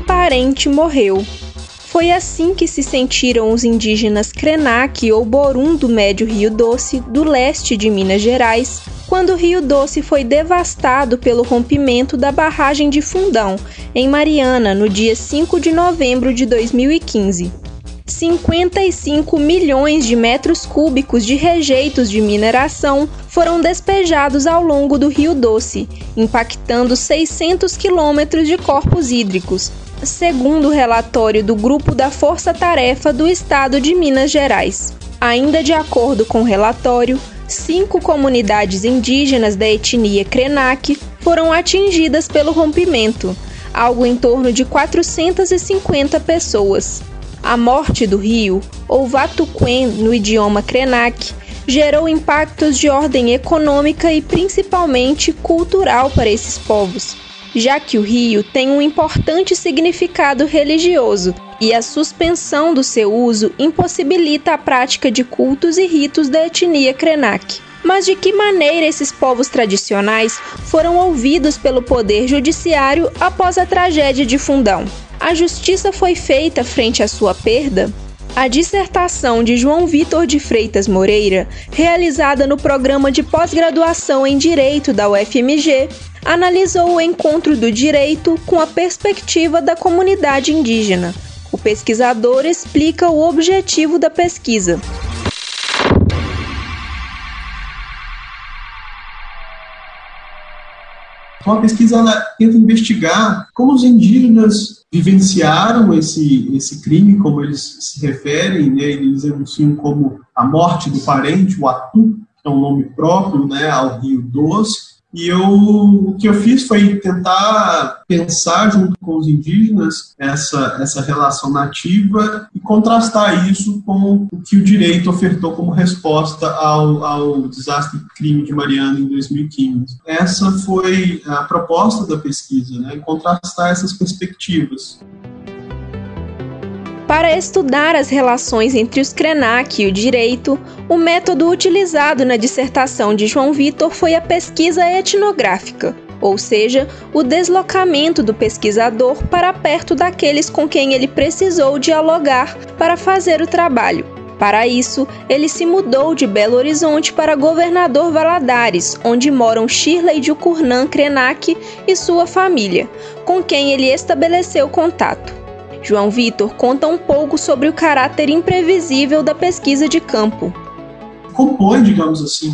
Parente morreu. Foi assim que se sentiram os indígenas Krenak ou Borum do Médio Rio Doce, do leste de Minas Gerais, quando o Rio Doce foi devastado pelo rompimento da barragem de Fundão, em Mariana, no dia 5 de novembro de 2015. 55 milhões de metros cúbicos de rejeitos de mineração foram despejados ao longo do Rio Doce, impactando 600 quilômetros de corpos hídricos, segundo o relatório do Grupo da Força Tarefa do Estado de Minas Gerais. Ainda de acordo com o relatório, cinco comunidades indígenas da etnia Krenak foram atingidas pelo rompimento, algo em torno de 450 pessoas. A morte do rio, ou Vatuquen no idioma Krenak, gerou impactos de ordem econômica e principalmente cultural para esses povos já que o rio tem um importante significado religioso e a suspensão do seu uso impossibilita a prática de cultos e ritos da etnia Krenak. Mas de que maneira esses povos tradicionais foram ouvidos pelo poder judiciário após a tragédia de Fundão? A justiça foi feita frente à sua perda? A dissertação de João Vitor de Freitas Moreira, realizada no programa de pós-graduação em Direito da UFMG, analisou o encontro do direito com a perspectiva da comunidade indígena. O pesquisador explica o objetivo da pesquisa. Então, a pesquisa tenta investigar como os indígenas vivenciaram esse, esse crime, como eles se referem, né, eles anunciam como a morte do parente, o Atu, que é um nome próprio né, ao Rio Doce, e eu, o que eu fiz foi tentar pensar junto com os indígenas essa, essa relação nativa e contrastar isso com o que o direito ofertou como resposta ao, ao desastre crime de Mariana em 2015. Essa foi a proposta da pesquisa, né, contrastar essas perspectivas. Para estudar as relações entre os Krenak e o direito, o método utilizado na dissertação de João Vitor foi a pesquisa etnográfica, ou seja, o deslocamento do pesquisador para perto daqueles com quem ele precisou dialogar para fazer o trabalho. Para isso, ele se mudou de Belo Horizonte para Governador Valadares, onde moram Shirley de Ucurnan Krenak e sua família, com quem ele estabeleceu contato. João Vitor conta um pouco sobre o caráter imprevisível da pesquisa de campo. Compõe, digamos assim,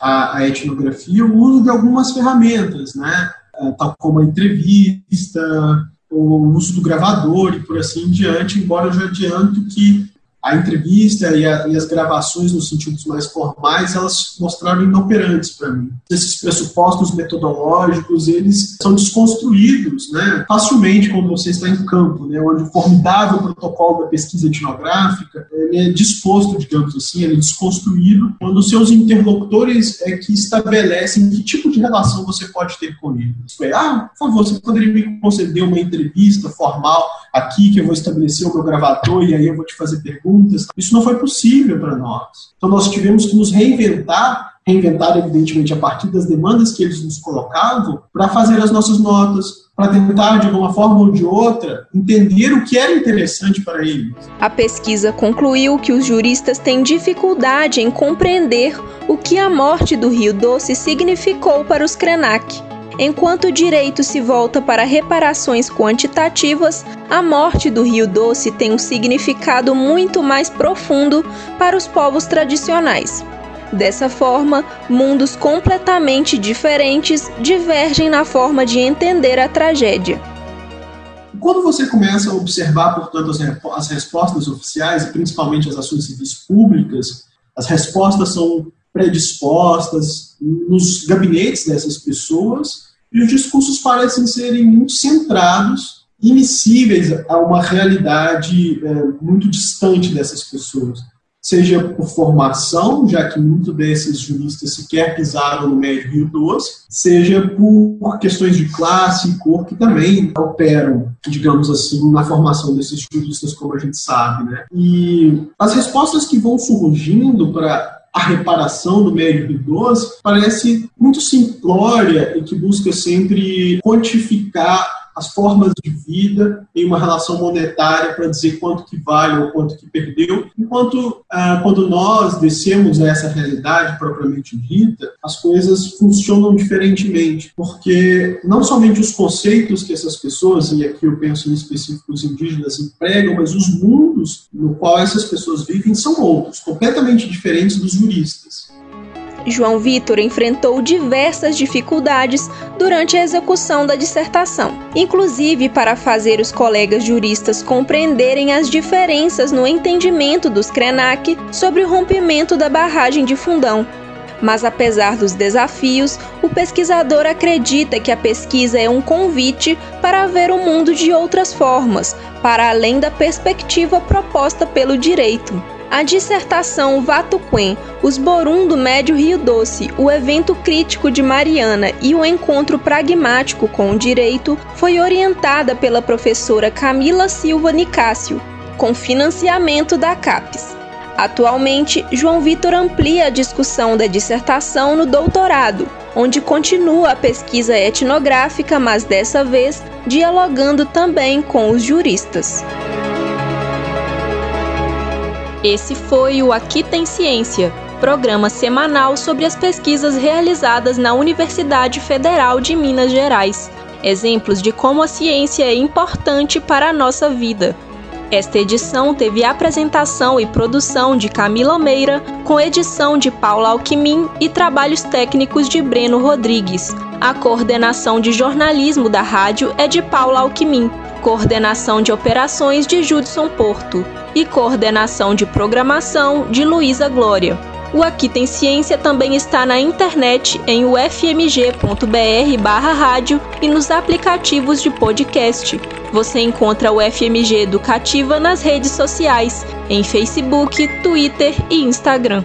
a, a etnografia o uso de algumas ferramentas, né? É, tal como a entrevista, o uso do gravador e por assim em diante, embora eu já adianto que a entrevista e, a, e, as gravações nos sentidos mais formais, elas mostraram inoperantes para mim. Esses pressupostos metodológicos, eles são desconstruídos né, facilmente quando você está em campo, né, onde o formidável protocolo da pesquisa etnográfica é disposto, digamos assim, ele é desconstruído quando os seus interlocutores é que estabelecem que tipo de relação você pode ter com eles. É, ah, por favor, você poderia me conceder uma entrevista formal aqui que eu vou estabelecer o meu gravador e aí eu vou te fazer perguntas. Isso não foi possível para nós. Então nós tivemos que nos reinventar, reinventar evidentemente a partir das demandas que eles nos colocavam, para fazer as nossas notas, para tentar, de uma forma ou de outra, entender o que era interessante para eles. A pesquisa concluiu que os juristas têm dificuldade em compreender o que a morte do Rio Doce significou para os Krenak. Enquanto o direito se volta para reparações quantitativas, a morte do Rio Doce tem um significado muito mais profundo para os povos tradicionais. Dessa forma, mundos completamente diferentes divergem na forma de entender a tragédia. Quando você começa a observar, portanto, as respostas oficiais, e principalmente as ações civis públicas, as respostas são predispostas nos gabinetes dessas pessoas e os discursos parecem serem muito centrados imissíveis a uma realidade é, muito distante dessas pessoas seja por formação, já que muitos desses juristas sequer pisaram no médio Rio Doce, seja por questões de classe e cor que também operam, digamos assim, na formação desses juristas, como a gente sabe. Né? E as respostas que vão surgindo para a reparação do médio Doce parece muito simplória e que busca sempre quantificar as formas de vida em uma relação monetária para dizer quanto que vale ou quanto que perdeu, enquanto ah, quando nós descemos a essa realidade propriamente dita, as coisas funcionam diferentemente, porque não somente os conceitos que essas pessoas, e aqui eu penso em específico os indígenas, empregam, mas os mundos no qual essas pessoas vivem são outros, completamente diferentes dos juristas. João Vitor enfrentou diversas dificuldades durante a execução da dissertação, inclusive para fazer os colegas juristas compreenderem as diferenças no entendimento dos Krenak sobre o rompimento da barragem de Fundão. Mas apesar dos desafios, o pesquisador acredita que a pesquisa é um convite para ver o mundo de outras formas, para além da perspectiva proposta pelo direito. A dissertação Vatuquen, Os Borum do Médio Rio Doce, o evento crítico de Mariana e o encontro pragmático com o direito foi orientada pela professora Camila Silva Nicásio, com financiamento da CAPES. Atualmente, João Vitor amplia a discussão da dissertação no doutorado, onde continua a pesquisa etnográfica, mas dessa vez dialogando também com os juristas. Esse foi o Aqui Tem Ciência, programa semanal sobre as pesquisas realizadas na Universidade Federal de Minas Gerais. Exemplos de como a ciência é importante para a nossa vida. Esta edição teve apresentação e produção de Camila Meira, com edição de Paula Alquimim e trabalhos técnicos de Breno Rodrigues. A coordenação de jornalismo da rádio é de Paula Alquimim, coordenação de operações de Judson Porto e coordenação de programação de Luísa Glória. O Aqui Tem Ciência também está na internet em ufmg.br/rádio e nos aplicativos de podcast. Você encontra o FMG Educativa nas redes sociais, em Facebook, Twitter e Instagram.